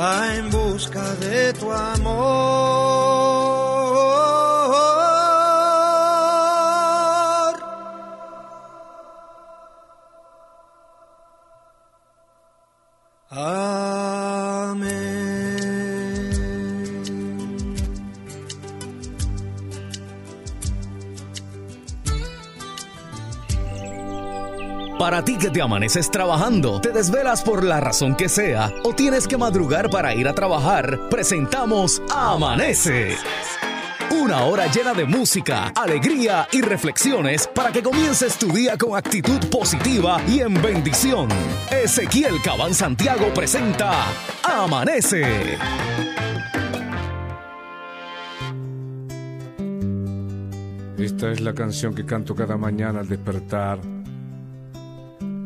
va en busca de tu amor. Para ti que te amaneces trabajando, te desvelas por la razón que sea o tienes que madrugar para ir a trabajar, presentamos Amanece Una hora llena de música, alegría y reflexiones para que comiences tu día con actitud positiva y en bendición. Ezequiel Cabán Santiago presenta Amanece. Esta es la canción que canto cada mañana al despertar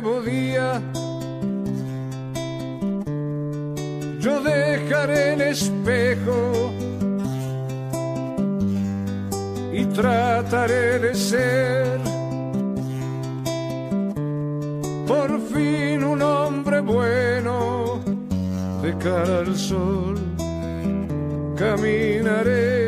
Nuevo yo dejaré el espejo y trataré de ser por fin un hombre bueno de cara al sol. Caminaré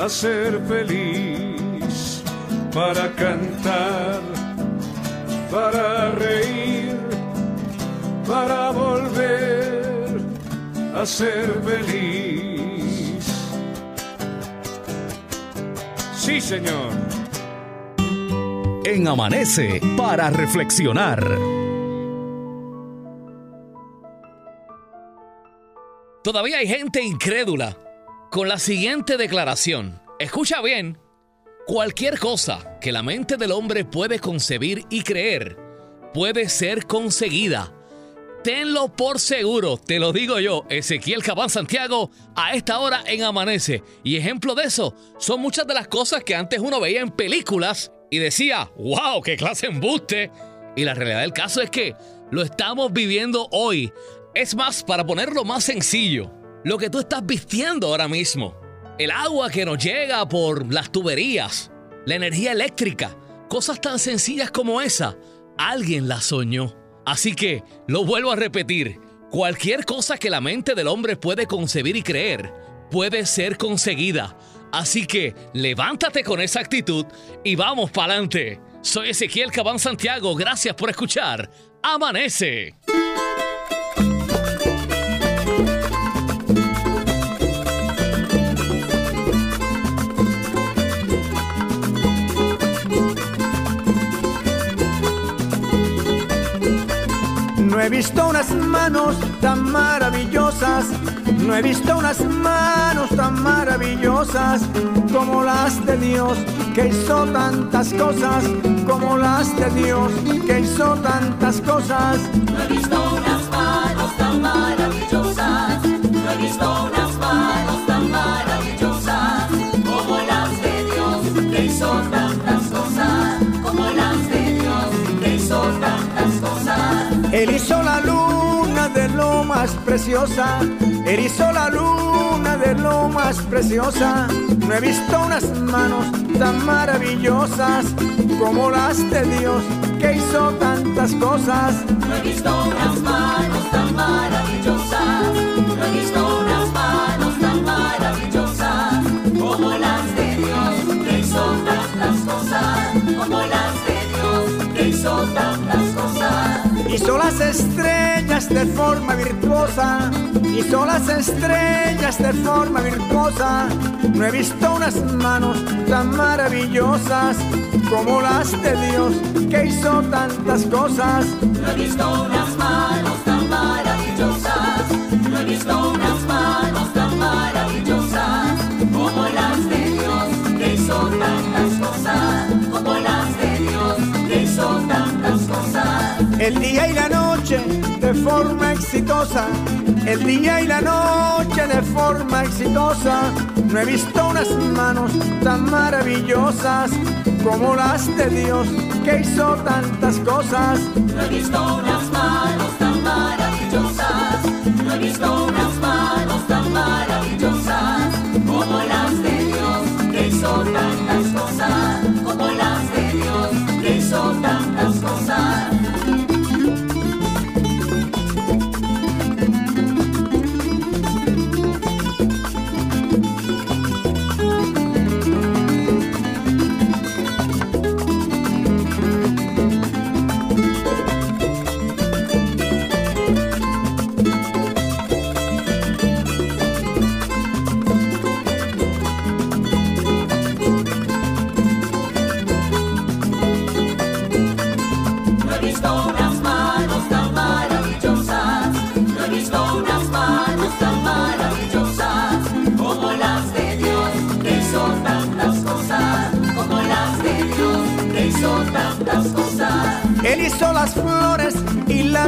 a ser feliz, para cantar, para reír, para volver a ser feliz. Sí, Señor en Amanece para reflexionar. Todavía hay gente incrédula con la siguiente declaración. Escucha bien. Cualquier cosa que la mente del hombre puede concebir y creer puede ser conseguida. Tenlo por seguro, te lo digo yo, Ezequiel Cabán Santiago, a esta hora en Amanece. Y ejemplo de eso son muchas de las cosas que antes uno veía en películas y decía, wow, qué clase embuste. Y la realidad del caso es que lo estamos viviendo hoy. Es más, para ponerlo más sencillo, lo que tú estás vistiendo ahora mismo, el agua que nos llega por las tuberías, la energía eléctrica, cosas tan sencillas como esa, alguien la soñó. Así que, lo vuelvo a repetir, cualquier cosa que la mente del hombre puede concebir y creer, puede ser conseguida. Así que, levántate con esa actitud y vamos para adelante. Soy Ezequiel Cabán Santiago, gracias por escuchar. Amanece. No he visto unas manos tan maravillosas, no he visto unas manos tan maravillosas como las de Dios, que hizo tantas cosas, como las de Dios, que hizo tantas cosas. No he visto unas manos tan maravillosas, no he visto unas hizo la luna de lo más preciosa, hizo la luna de lo más preciosa. No he visto unas manos tan maravillosas como las de Dios, que hizo tantas cosas. No he visto unas manos tan maravillosas, Hizo las estrellas de forma virtuosa, hizo las estrellas de forma virtuosa. No he visto unas manos tan maravillosas como las de Dios, que hizo tantas cosas. No he visto unas manos tan maravillosas, no he visto unas manos tan maravillosas El día y la noche de forma exitosa, el día y la noche de forma exitosa. No he visto unas manos tan maravillosas como las de Dios, que hizo tantas cosas. No he visto unas manos tan maravillosas, no he visto unas manos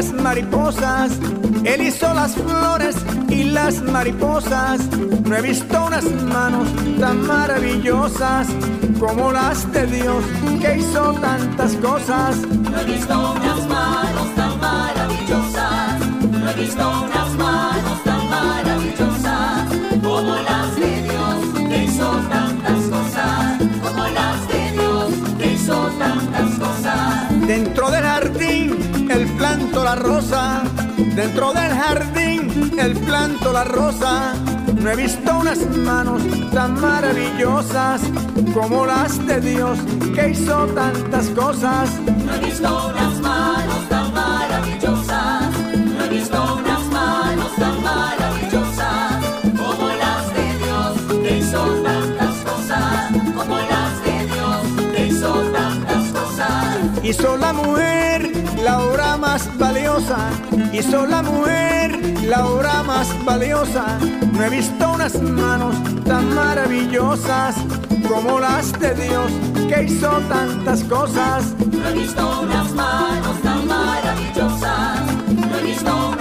las mariposas. Él hizo las flores y las mariposas. No he visto unas manos tan maravillosas como las de Dios, que hizo tantas cosas. No he visto unas manos tan maravillosas, no he visto la rosa. Dentro del jardín, el planto la rosa. No he visto unas manos tan maravillosas como las de Dios, que hizo tantas cosas. hizo la mujer la obra más valiosa. No he visto unas manos tan maravillosas como las de Dios que hizo tantas cosas. No he visto unas manos tan maravillosas. No he visto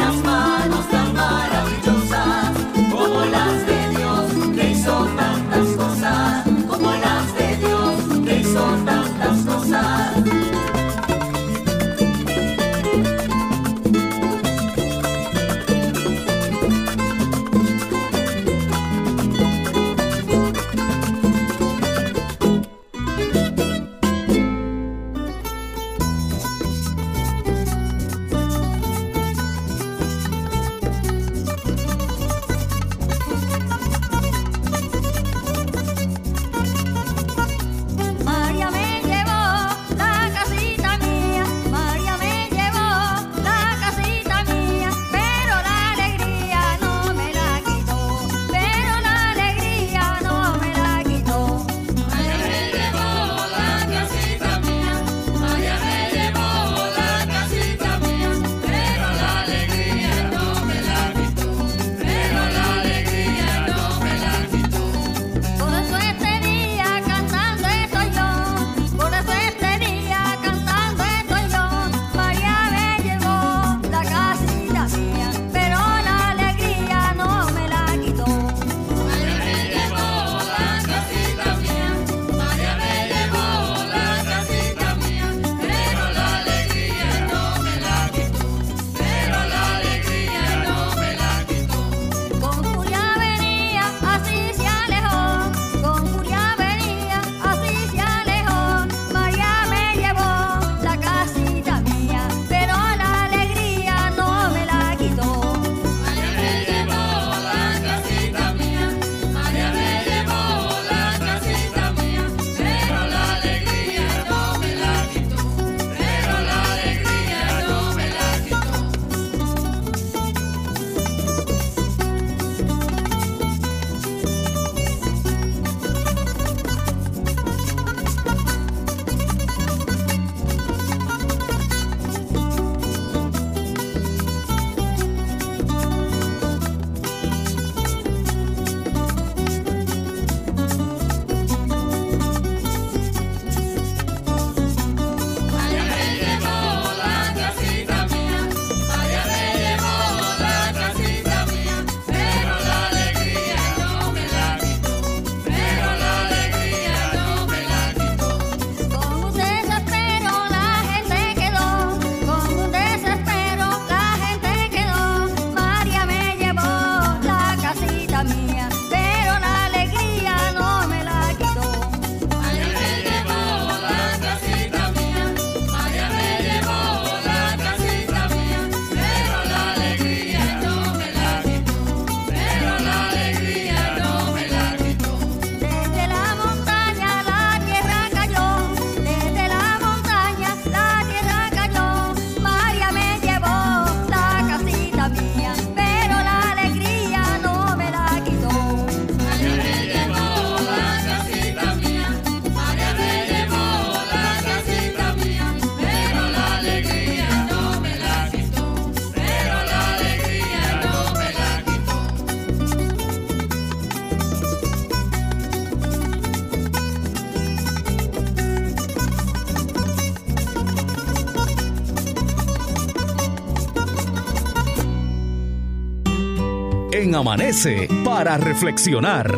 Amanece para reflexionar.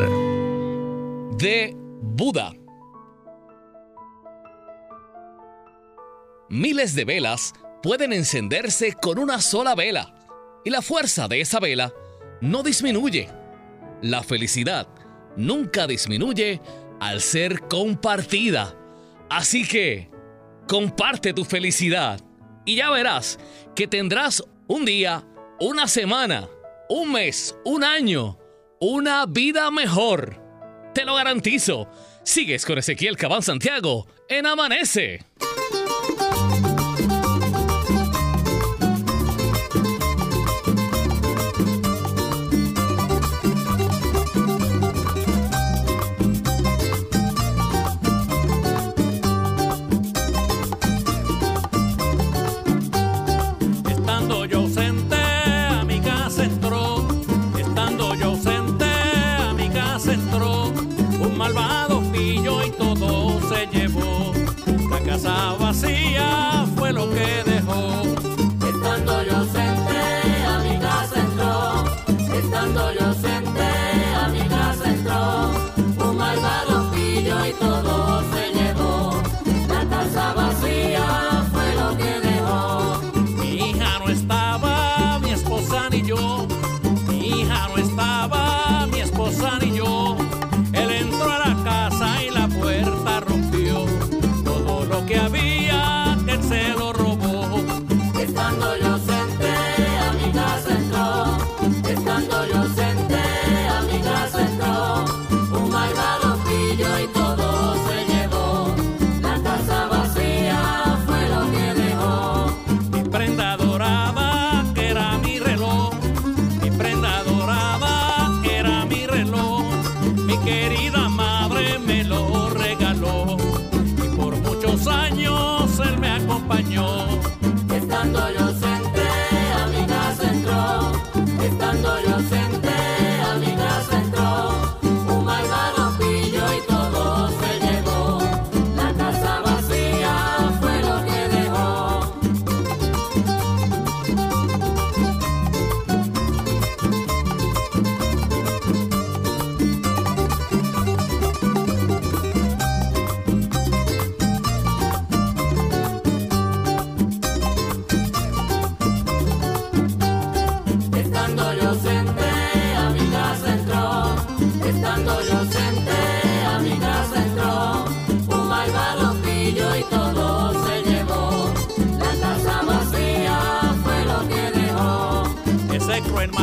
De Buda. Miles de velas pueden encenderse con una sola vela y la fuerza de esa vela no disminuye. La felicidad nunca disminuye al ser compartida. Así que, comparte tu felicidad y ya verás que tendrás un día, una semana, un mes, un año, una vida mejor. Te lo garantizo. Sigues con Ezequiel Cabán Santiago en Amanece.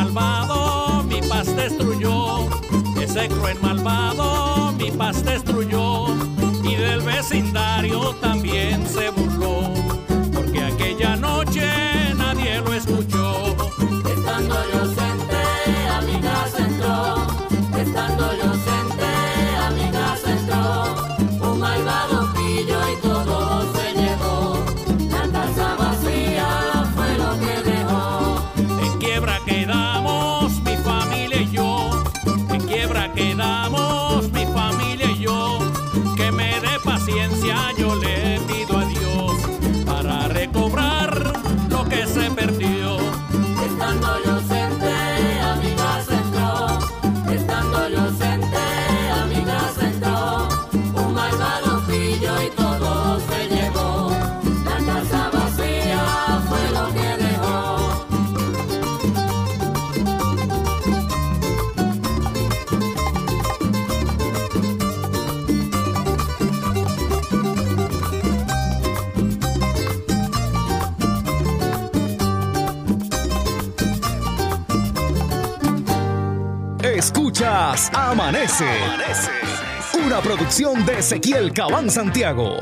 Malvado mi paz destruyó. Ese cruel malvado mi paz destruyó. Y del vecindario también se Amanece. Una producción de Ezequiel Cabán Santiago.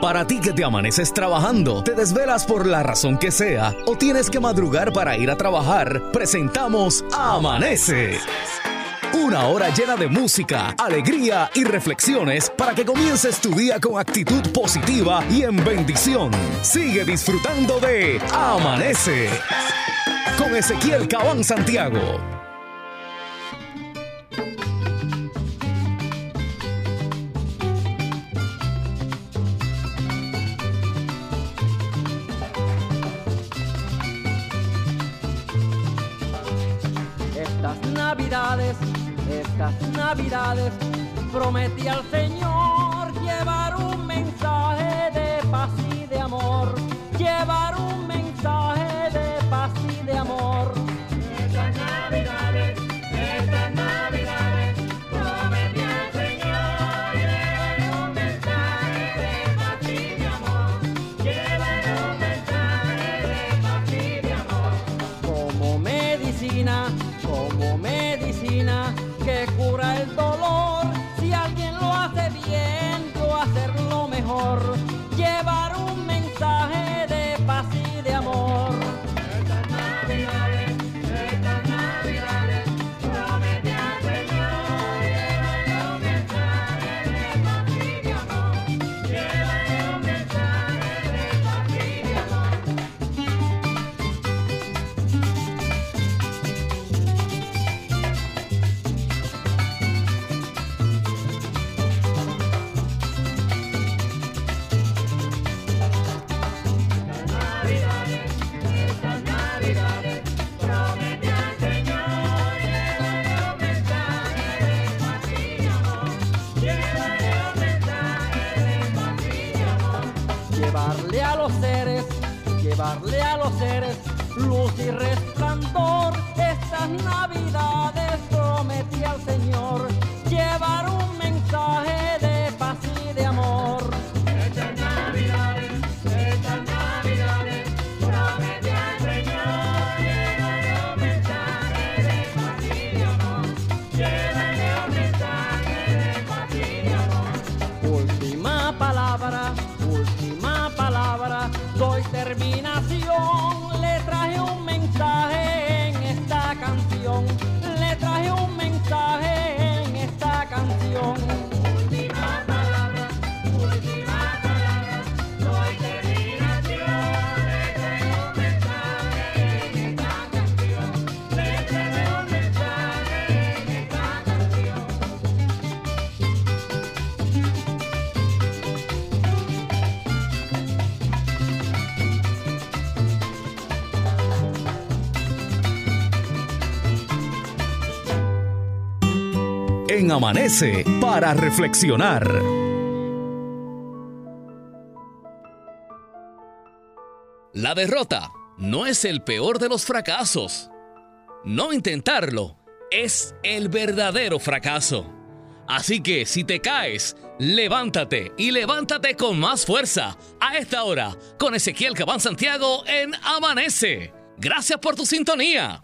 Para ti que te amaneces trabajando, te desvelas por la razón que sea o tienes que madrugar para ir a trabajar, presentamos Amanece. Una hora llena de música, alegría y reflexiones para que comiences tu día con actitud positiva y en bendición. Sigue disfrutando de Amanece con Ezequiel Cabán Santiago. Estas navidades, estas navidades, prometí al Señor llevar un mensaje de paz y de amor, llevar un amor. Amanece para reflexionar. La derrota no es el peor de los fracasos. No intentarlo es el verdadero fracaso. Así que si te caes, levántate y levántate con más fuerza. A esta hora, con Ezequiel Cabán Santiago en Amanece. Gracias por tu sintonía.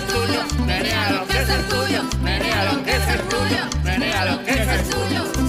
es tuyo, menea lo que es tuyo, menea lo que es tuyo, menea lo que es tuyo.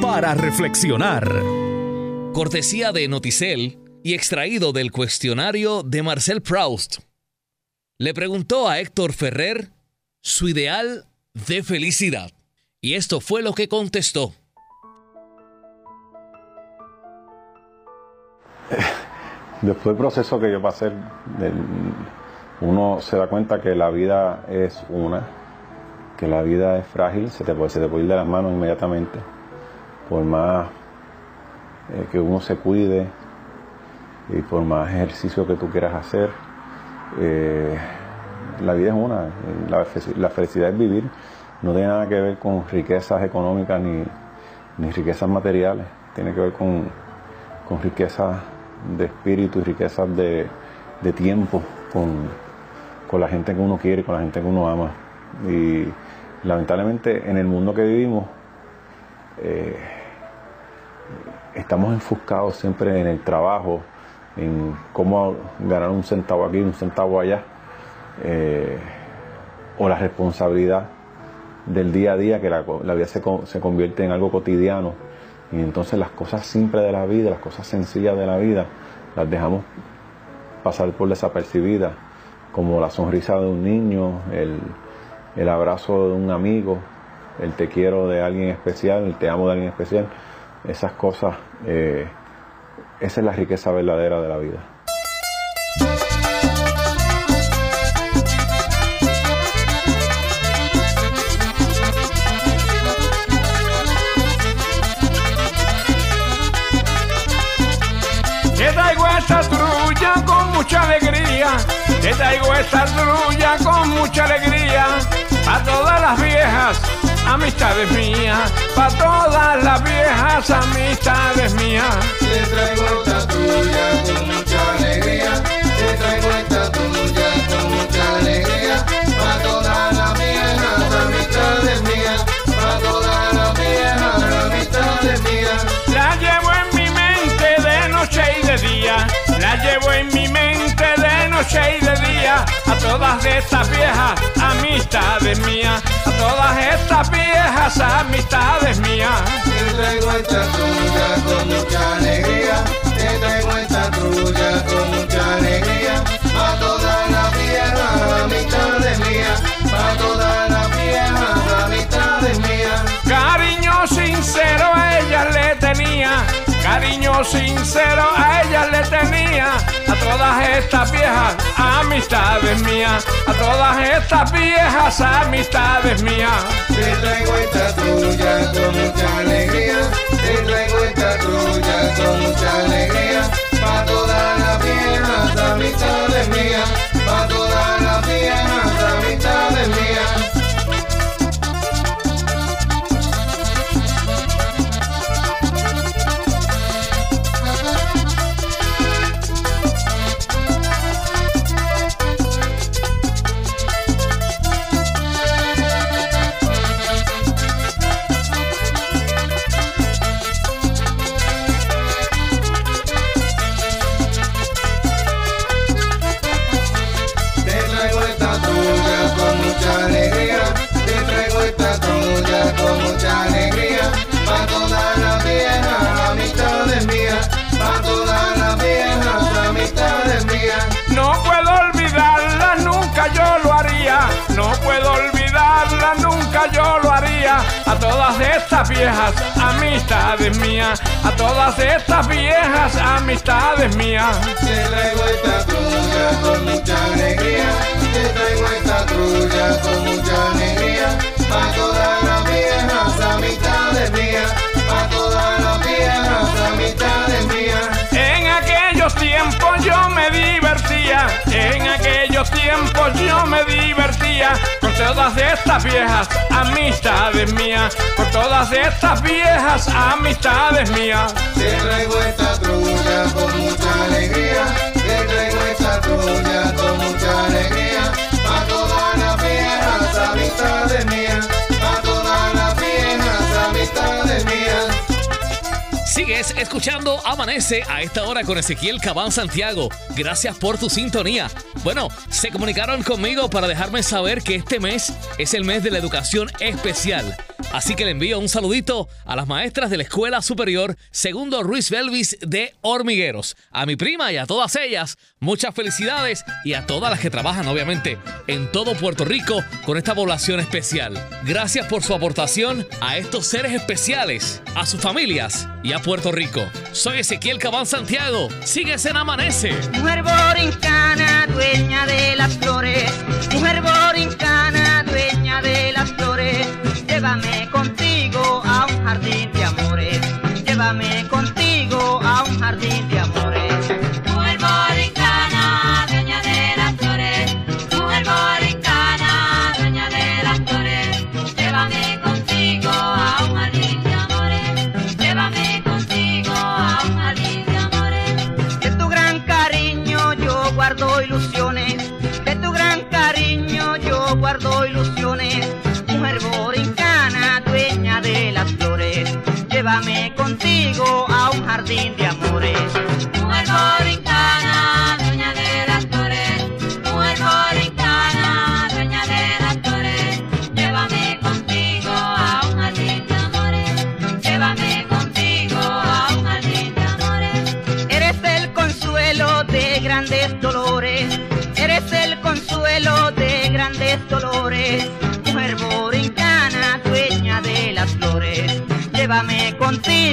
Para reflexionar. Cortesía de Noticel y extraído del cuestionario de Marcel Proust. Le preguntó a Héctor Ferrer su ideal de felicidad. Y esto fue lo que contestó. Después del proceso que yo pasé, uno se da cuenta que la vida es una, que la vida es frágil, se te puede, se te puede ir de las manos inmediatamente. Por más eh, que uno se cuide y por más ejercicio que tú quieras hacer, eh, la vida es una. La, fe- la felicidad es vivir. No tiene nada que ver con riquezas económicas ni, ni riquezas materiales. Tiene que ver con, con riquezas de espíritu y riquezas de, de tiempo con, con la gente que uno quiere, con la gente que uno ama. Y lamentablemente en el mundo que vivimos eh, estamos enfuscados siempre en el trabajo, en cómo ganar un centavo aquí, un centavo allá, eh, o la responsabilidad del día a día, que la, vida se, co- se convierte en algo cotidiano. Y entonces las cosas simples de la vida, las cosas sencillas de la vida, las dejamos pasar por desapercibidas, como la sonrisa de un niño, el abrazo de un amigo, el te quiero de alguien especial, el te amo de alguien especial. Esas cosas, eh, esa es la riqueza verdadera de la vida. Te traigo esta trulla con mucha alegría. Te traigo esta trulla con mucha alegría. A todas las viejas amistades mías. Pa' todas las viejas amistades mías. Te traigo esta tuya con mucha alegría. Te traigo esta tuya con mucha alegría. Pa' todas las viejas amistades mías. Pa' todas las viejas amistades mías. La llevo en mi mente de noche y de día. La llevo en mi mente de noche y de día. A todas estas viejas amistades mías. A todas estas viejas amistades mías. Te traigo esta tuya con mucha alegría. Te traigo esta tuya con mucha alegría. Pa' todas las viejas amistades mías. Pa' todas Sincero a ella le tenía. A todas estas viejas amistades mías. A todas estas viejas amistades mías. Te traigo esta trulla con mucha alegría. Te traigo esta trulla con mucha alegría. Pa' todas las viejas amistades mías. Estas viejas amistades mías. A todas estas viejas amistades mías. Te traigo esta trulla con mucha alegría. Te traigo esta trulla con mucha alegría. Pa' todas las viejas amistades mías. Pa' todas las viejas amistades mías. En aquellos tiempos yo me divertía, en aquellos tiempos yo me divertía todas estas viejas amistades mías, con todas estas viejas amistades mías. Te traigo esta trulla con mucha alegría. Te traigo esta trulla con mucha alegría. Pa' todas las viejas amistades mías. Sigues escuchando Amanece a esta hora con Ezequiel Cabán Santiago. Gracias por tu sintonía. Bueno, se comunicaron conmigo para dejarme saber que este mes es el mes de la educación especial. Así que le envío un saludito a las maestras de la Escuela Superior Segundo Ruiz Belvis de Hormigueros. A mi prima y a todas ellas, muchas felicidades y a todas las que trabajan, obviamente, en todo Puerto Rico con esta población especial. Gracias por su aportación a estos seres especiales, a sus familias y a Puerto Rico. Soy Ezequiel Cabán Santiago. Síguese en Amanece. Mujer borincana, dueña de las flores. Mujer borincana, dueña de las flores. Llévame contigo a un jardín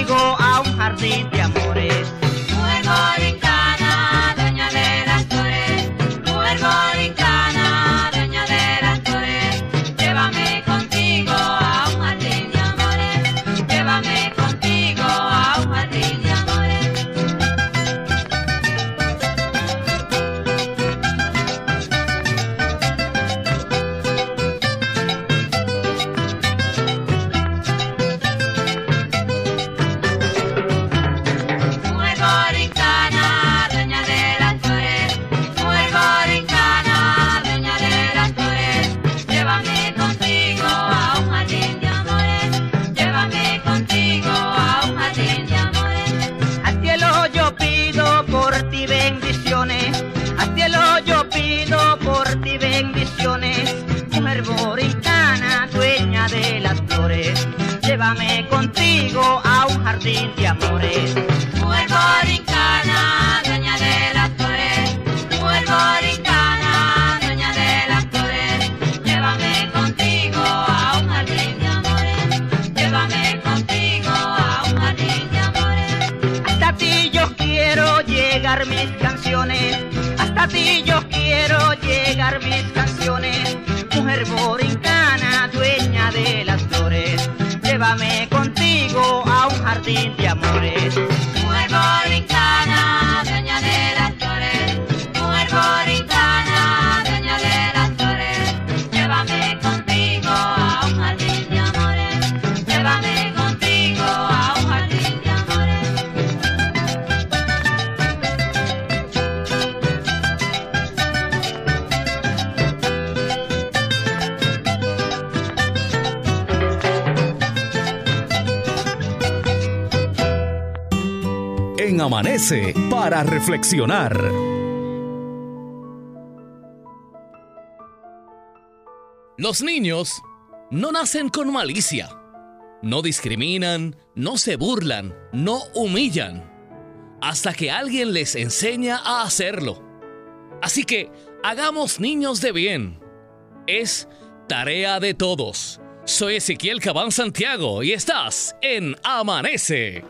contigo a un jardín de amores. Flores. Llévame contigo a un jardín de amores. Mujer borincana, dueña de las flores. Mujer borincana, dueña de las flores. Llévame contigo a un jardín de amores. Llévame contigo a un jardín de amores. Hasta ti yo quiero llegar mis canciones. Hasta ti yo quiero llegar mis canciones. Mujer borincana, Llévame contigo a un jardín de amores. Mujer borincana, las Amanece para reflexionar. Los niños no nacen con malicia. No discriminan, no se burlan, no humillan. Hasta que alguien les enseña a hacerlo. Así que hagamos niños de bien. Es tarea de todos. Soy Ezequiel Cabán Santiago y estás en Amanece.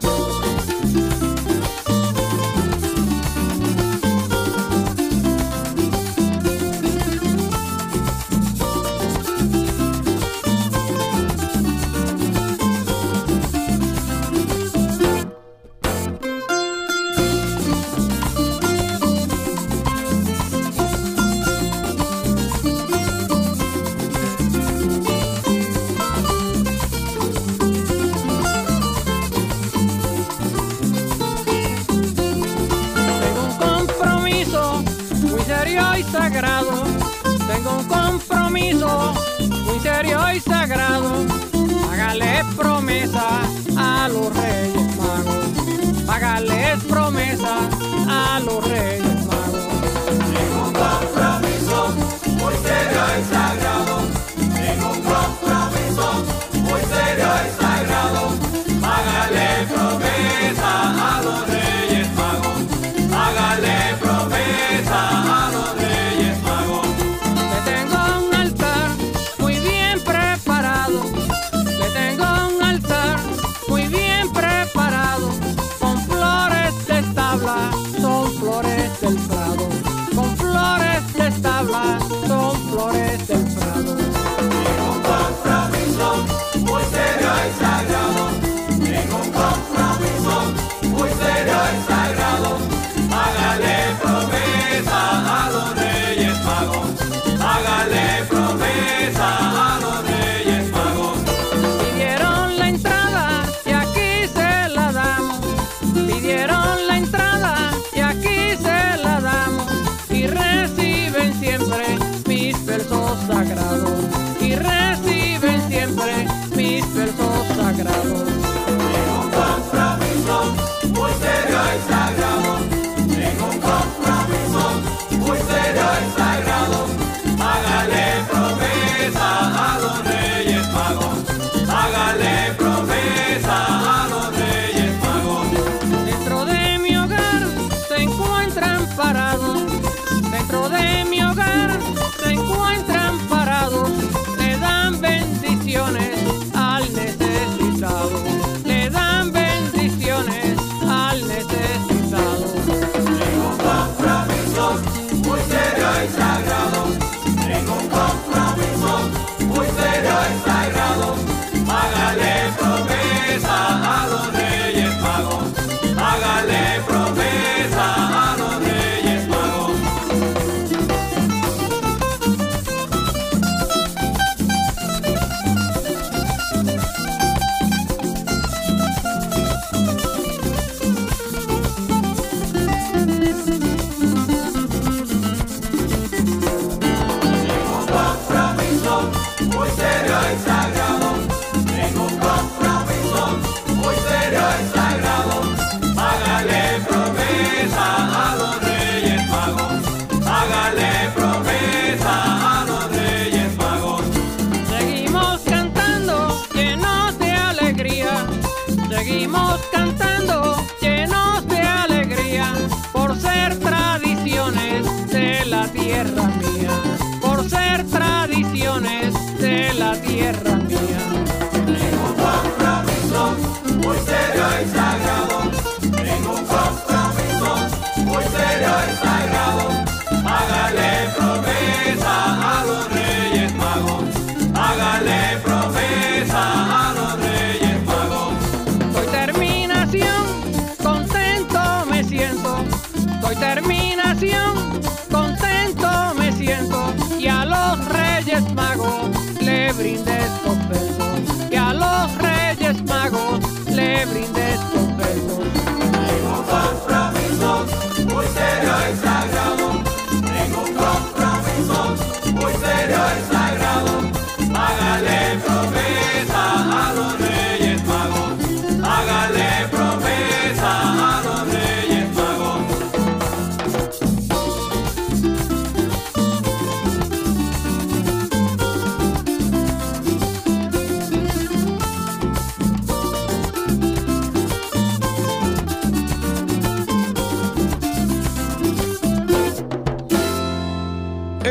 Compromiso muy serio y sagrado. Hágale promesa a los reyes magos. Hágales promesa a los reyes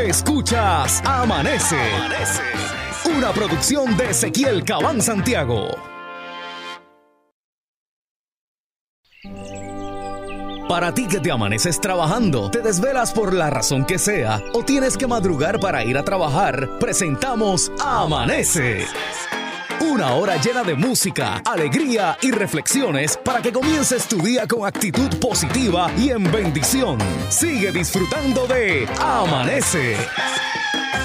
Escuchas Amanece. Una producción de Ezequiel Cabán Santiago. Para ti que te amaneces trabajando, te desvelas por la razón que sea o tienes que madrugar para ir a trabajar, presentamos Amanece. Amanece. Una hora llena de música, alegría y reflexiones para que comiences tu día con actitud positiva y en bendición. Sigue disfrutando de Amanece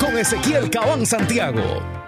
con Ezequiel Cabán Santiago.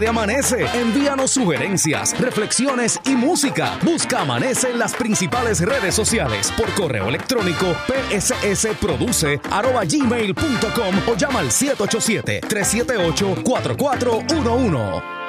De Amanece. Envíanos sugerencias, reflexiones y música. Busca Amanece en las principales redes sociales por correo electrónico pssproduce.gmail.com o llama al 787-378-4411.